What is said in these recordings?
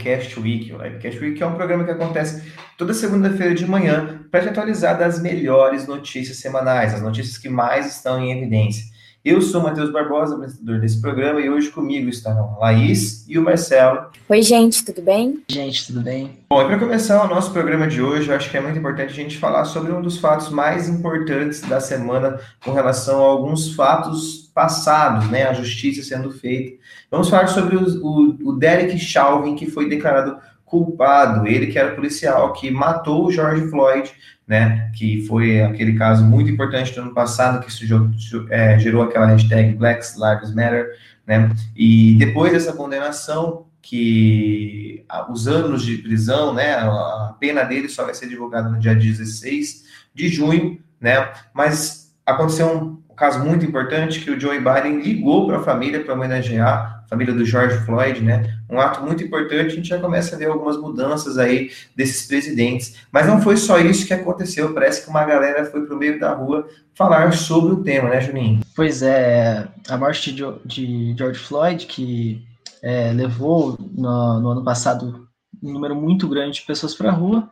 Livecast Week. O Livecast Week é um programa que acontece toda segunda-feira de manhã para te atualizar das melhores notícias semanais, as notícias que mais estão em evidência. Eu sou o Matheus Barbosa, apresentador desse programa, e hoje comigo estarão a Laís e o Marcelo. Oi, gente, tudo bem? Gente, tudo bem? Bom, e para começar o nosso programa de hoje, eu acho que é muito importante a gente falar sobre um dos fatos mais importantes da semana com relação a alguns fatos passados, né? A justiça sendo feita. Vamos falar sobre o, o, o Derek Chauvin, que foi declarado culpado, ele que era policial que matou o George Floyd né, que foi aquele caso muito importante do ano passado, que gerou, é, gerou aquela hashtag Black Lives Matter, né, e depois dessa condenação, que os anos de prisão, né, a pena dele só vai ser divulgada no dia 16 de junho, né, mas aconteceu um caso muito importante que o Joe Biden ligou para a família para homenagear a família do George Floyd, né? Um ato muito importante, a gente já começa a ver algumas mudanças aí desses presidentes. Mas não foi só isso que aconteceu, parece que uma galera foi para o meio da rua falar sobre o tema, né, Juninho? Pois é, a morte de, George Floyd, que é, levou no, no ano passado um número muito grande de pessoas para a rua,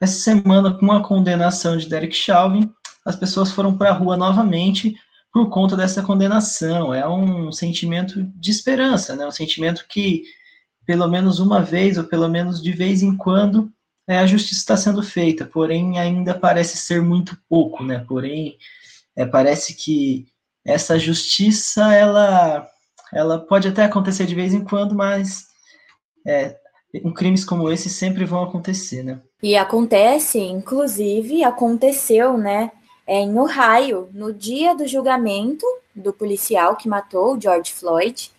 essa semana, com a condenação de Derek Chauvin, as pessoas foram para a rua novamente por conta dessa condenação. É um sentimento de esperança, né? Um sentimento que, pelo menos uma vez, ou pelo menos de vez em quando, é, a justiça está sendo feita, porém ainda parece ser muito pouco, né? Porém, é, parece que essa justiça, ela, ela pode até acontecer de vez em quando, mas é, um crimes como esse sempre vão acontecer, né? E acontece, inclusive, aconteceu, né? É, em Ohio, no dia do julgamento do policial que matou George Floyd,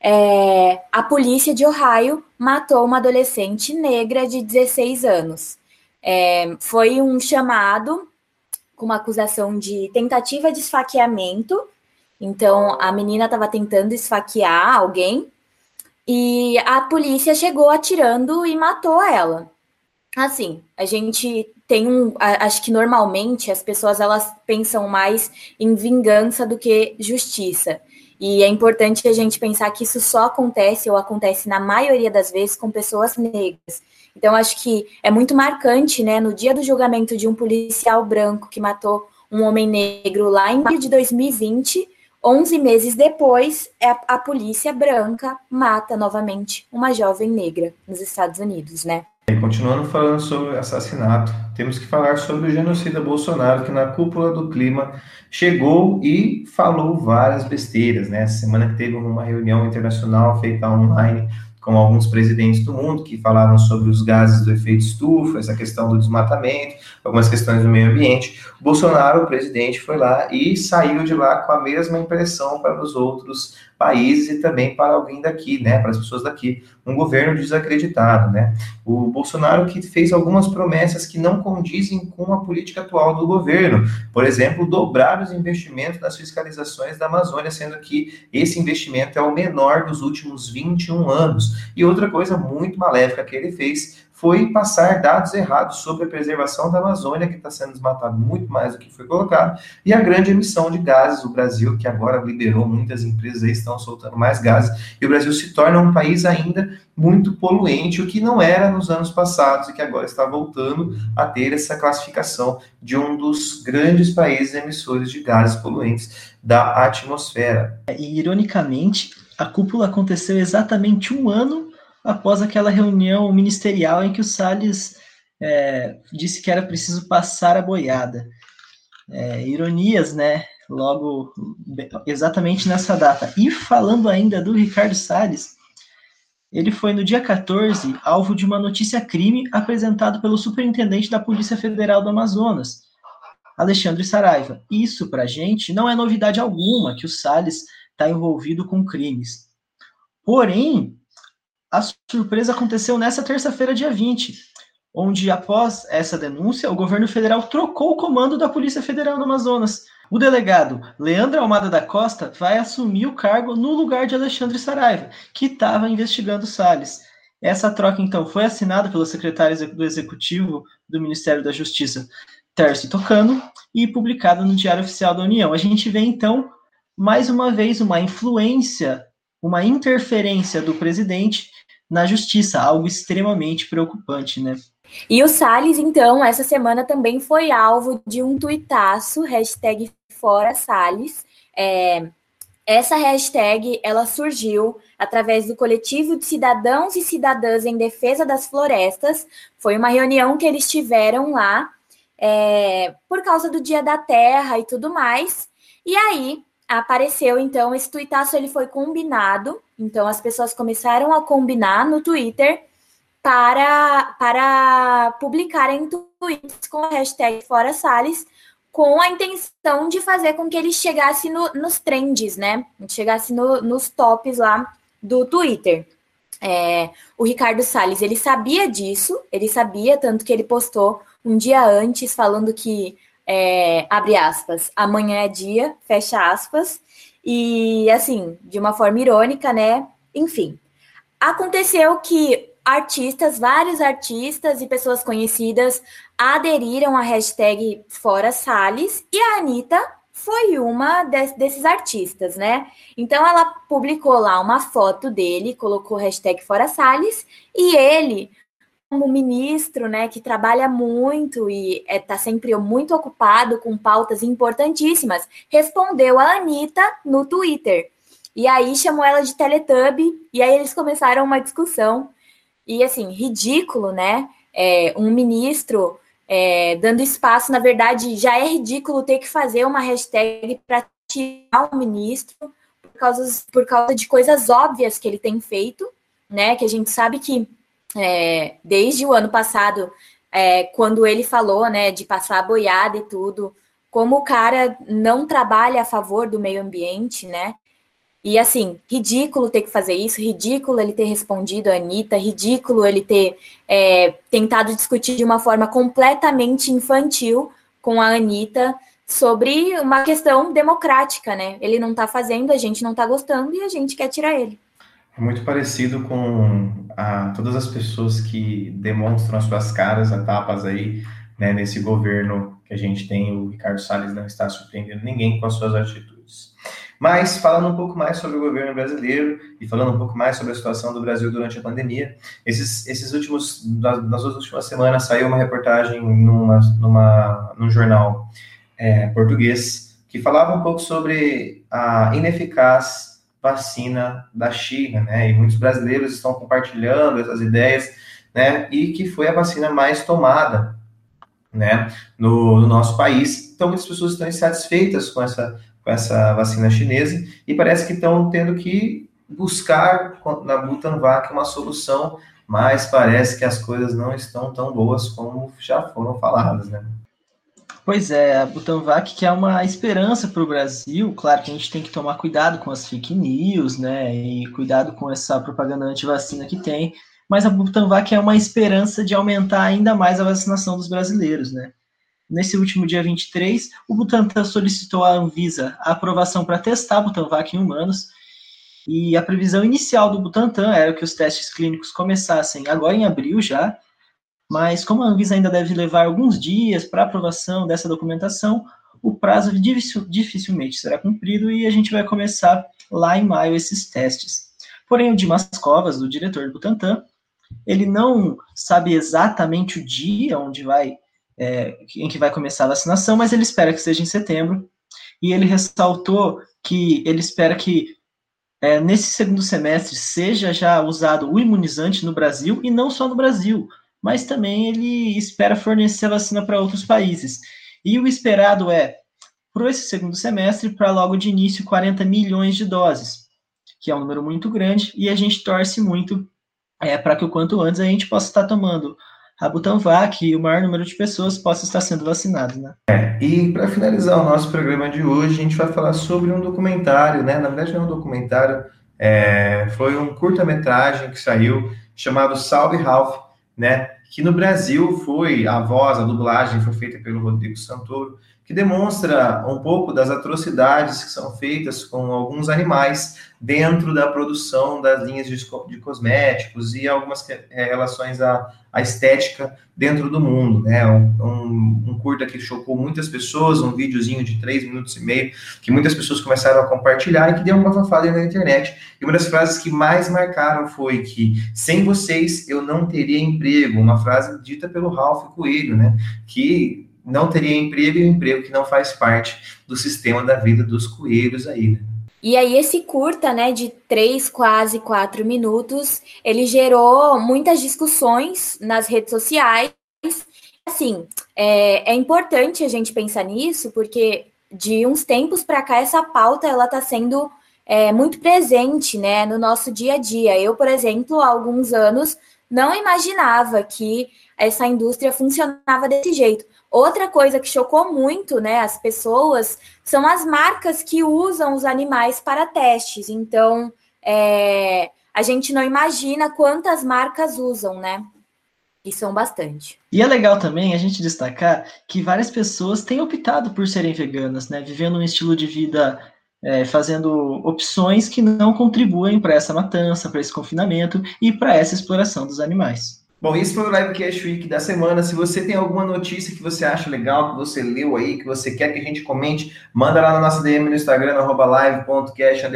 é, a polícia de Ohio matou uma adolescente negra de 16 anos. É, foi um chamado com uma acusação de tentativa de esfaqueamento. Então, a menina estava tentando esfaquear alguém e a polícia chegou atirando e matou ela. Assim, a gente tem um. Acho que normalmente as pessoas elas pensam mais em vingança do que justiça. E é importante a gente pensar que isso só acontece, ou acontece na maioria das vezes, com pessoas negras. Então, acho que é muito marcante, né? No dia do julgamento de um policial branco que matou um homem negro lá em maio de 2020, 11 meses depois, é a, a polícia branca mata novamente uma jovem negra nos Estados Unidos, né? Continuando falando sobre assassinato, temos que falar sobre o genocida Bolsonaro, que na cúpula do clima chegou e falou várias besteiras, né? Essa semana que teve uma reunião internacional feita online com alguns presidentes do mundo que falaram sobre os gases do efeito estufa, essa questão do desmatamento, algumas questões do meio ambiente. Bolsonaro, o presidente, foi lá e saiu de lá com a mesma impressão para os outros países e também para alguém daqui, né, para as pessoas daqui, um governo desacreditado, né? O Bolsonaro que fez algumas promessas que não condizem com a política atual do governo, por exemplo, dobrar os investimentos nas fiscalizações da Amazônia, sendo que esse investimento é o menor dos últimos 21 anos. E outra coisa muito maléfica que ele fez foi passar dados errados sobre a preservação da Amazônia, que está sendo desmatado muito mais do que foi colocado, e a grande emissão de gases. O Brasil, que agora liberou muitas empresas aí, estão soltando mais gases, e o Brasil se torna um país ainda muito poluente, o que não era nos anos passados e que agora está voltando a ter essa classificação de um dos grandes países emissores de gases poluentes da atmosfera. E, ironicamente, a cúpula aconteceu exatamente um ano após aquela reunião ministerial em que o Salles é, disse que era preciso passar a boiada. É, ironias, né? Logo, exatamente nessa data. E falando ainda do Ricardo Salles, ele foi no dia 14 alvo de uma notícia crime apresentado pelo superintendente da Polícia Federal do Amazonas, Alexandre Saraiva. Isso, para gente, não é novidade alguma que o Salles está envolvido com crimes. Porém, a surpresa aconteceu nessa terça-feira, dia 20, onde, após essa denúncia, o governo federal trocou o comando da Polícia Federal do Amazonas. O delegado Leandro Almada da Costa vai assumir o cargo no lugar de Alexandre Saraiva, que estava investigando Salles. Essa troca, então, foi assinada pelo secretário do Executivo do Ministério da Justiça, Tércio Tocano, e publicada no Diário Oficial da União. A gente vê, então, mais uma vez, uma influência, uma interferência do presidente na justiça, algo extremamente preocupante, né? E o Salles, então, essa semana também foi alvo de um tuitaço, hashtag Fora Salles. É, essa hashtag, ela surgiu através do coletivo de cidadãos e cidadãs em defesa das florestas. Foi uma reunião que eles tiveram lá é, por causa do Dia da Terra e tudo mais. E aí apareceu, então, esse tuitaço ele foi combinado. Então, as pessoas começaram a combinar no Twitter para, para publicarem tweets com a hashtag Fora Salles, com a intenção de fazer com que ele chegasse no, nos trends, né? Chegasse no, nos tops lá do Twitter. É, o Ricardo Salles, ele sabia disso, ele sabia, tanto que ele postou um dia antes falando que, é, abre aspas, amanhã é dia, fecha aspas, e assim, de uma forma irônica, né? Enfim, aconteceu que artistas, vários artistas e pessoas conhecidas aderiram à hashtag Fora Salles e a Anitta foi uma de, desses artistas, né? Então ela publicou lá uma foto dele, colocou hashtag Fora Salles e ele como ministro, né, que trabalha muito e está é, tá sempre muito ocupado com pautas importantíssimas, respondeu a Anitta no Twitter. E aí chamou ela de Teletubby, e aí eles começaram uma discussão. E assim, ridículo, né? É, um ministro é, dando espaço, na verdade, já é ridículo ter que fazer uma hashtag para tirar o ministro por causa, por causa de coisas óbvias que ele tem feito, né? Que a gente sabe que é, desde o ano passado, é, quando ele falou, né, de passar boiada e tudo, como o cara não trabalha a favor do meio ambiente, né? E assim, ridículo ter que fazer isso, ridículo ele ter respondido a Anitta, ridículo ele ter é, tentado discutir de uma forma completamente infantil com a Anitta sobre uma questão democrática, né? Ele não tá fazendo, a gente não tá gostando e a gente quer tirar ele. É muito parecido com a, todas as pessoas que demonstram as suas caras a tapas aí, né, nesse governo que a gente tem. O Ricardo Salles não está surpreendendo ninguém com as suas atitudes. Mas, falando um pouco mais sobre o governo brasileiro e falando um pouco mais sobre a situação do Brasil durante a pandemia, esses, esses últimos, nas últimas semanas saiu uma reportagem numa, numa, num jornal é, português que falava um pouco sobre a ineficaz vacina da China, né? E muitos brasileiros estão compartilhando essas ideias, né? E que foi a vacina mais tomada, né? No, no nosso país. Então, muitas pessoas estão insatisfeitas com essa, com essa vacina chinesa e parece que estão tendo que buscar na Butanvac uma solução, mas parece que as coisas não estão tão boas como já foram faladas, né? Pois é, a Butanvac que é uma esperança para o Brasil, claro que a gente tem que tomar cuidado com as fake news, né, e cuidado com essa propaganda anti-vacina que tem, mas a Butanvac é uma esperança de aumentar ainda mais a vacinação dos brasileiros, né. Nesse último dia 23, o Butantan solicitou à Anvisa a aprovação para testar a Butanvac em humanos, e a previsão inicial do Butantan era que os testes clínicos começassem agora em abril já, mas como a Anvisa ainda deve levar alguns dias para aprovação dessa documentação, o prazo dificilmente será cumprido e a gente vai começar lá em maio esses testes. Porém, o Dimas Covas, o diretor do Butantan, ele não sabe exatamente o dia onde vai, é, em que vai começar a vacinação, mas ele espera que seja em setembro. E ele ressaltou que ele espera que é, nesse segundo semestre seja já usado o imunizante no Brasil e não só no Brasil, mas também ele espera fornecer vacina para outros países. E o esperado é, para esse segundo semestre, para logo de início, 40 milhões de doses, que é um número muito grande, e a gente torce muito é, para que o quanto antes a gente possa estar tomando a Butanvac e o maior número de pessoas possa estar sendo vacinado, né? É, e para finalizar o nosso programa de hoje, a gente vai falar sobre um documentário, né? Na verdade, não é um documentário, é, foi um curta-metragem que saiu chamado Salve Ralph, né? Que no Brasil foi a voz, a dublagem foi feita pelo Rodrigo Santoro que demonstra um pouco das atrocidades que são feitas com alguns animais dentro da produção das linhas de, de cosméticos e algumas é, relações à, à, estética dentro do mundo, né? Um, um, um, curta que chocou muitas pessoas, um videozinho de três minutos e meio, que muitas pessoas começaram a compartilhar e que deu uma fafada na internet. E uma das frases que mais marcaram foi que, sem vocês, eu não teria emprego, uma frase dita pelo Ralph Coelho, né? Que não teria emprego e um emprego que não faz parte do sistema da vida dos coelhos aí. Né? E aí esse curta, né, de três, quase quatro minutos, ele gerou muitas discussões nas redes sociais. Assim, é, é importante a gente pensar nisso, porque de uns tempos para cá essa pauta ela está sendo é, muito presente, né, no nosso dia a dia. Eu, por exemplo, há alguns anos não imaginava que essa indústria funcionava desse jeito. Outra coisa que chocou muito, né, as pessoas são as marcas que usam os animais para testes. Então, é, a gente não imagina quantas marcas usam, né? E são bastante. E é legal também a gente destacar que várias pessoas têm optado por serem veganas, né? Vivendo um estilo de vida, é, fazendo opções que não contribuem para essa matança, para esse confinamento e para essa exploração dos animais. Bom, esse foi o Livecast Week da semana. Se você tem alguma notícia que você acha legal, que você leu aí, que você quer que a gente comente, manda lá na nossa DM no Instagram, arroba live.cast,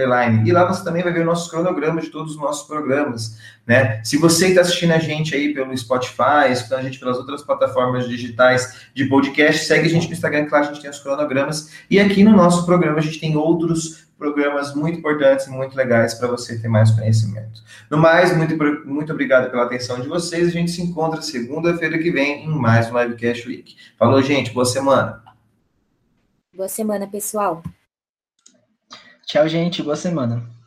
E lá você também vai ver nossos cronogramas de todos os nossos programas, né? Se você está assistindo a gente aí pelo Spotify, escutando a gente pelas outras plataformas digitais de podcast, segue a gente no Instagram, que lá a gente tem os cronogramas. E aqui no nosso programa a gente tem outros programas muito importantes e muito legais para você ter mais conhecimento. No mais, muito, muito obrigado pela atenção de vocês. A gente se encontra segunda-feira que vem em mais um Livecast Week. Falou, gente. Boa semana. Boa semana, pessoal. Tchau, gente. Boa semana.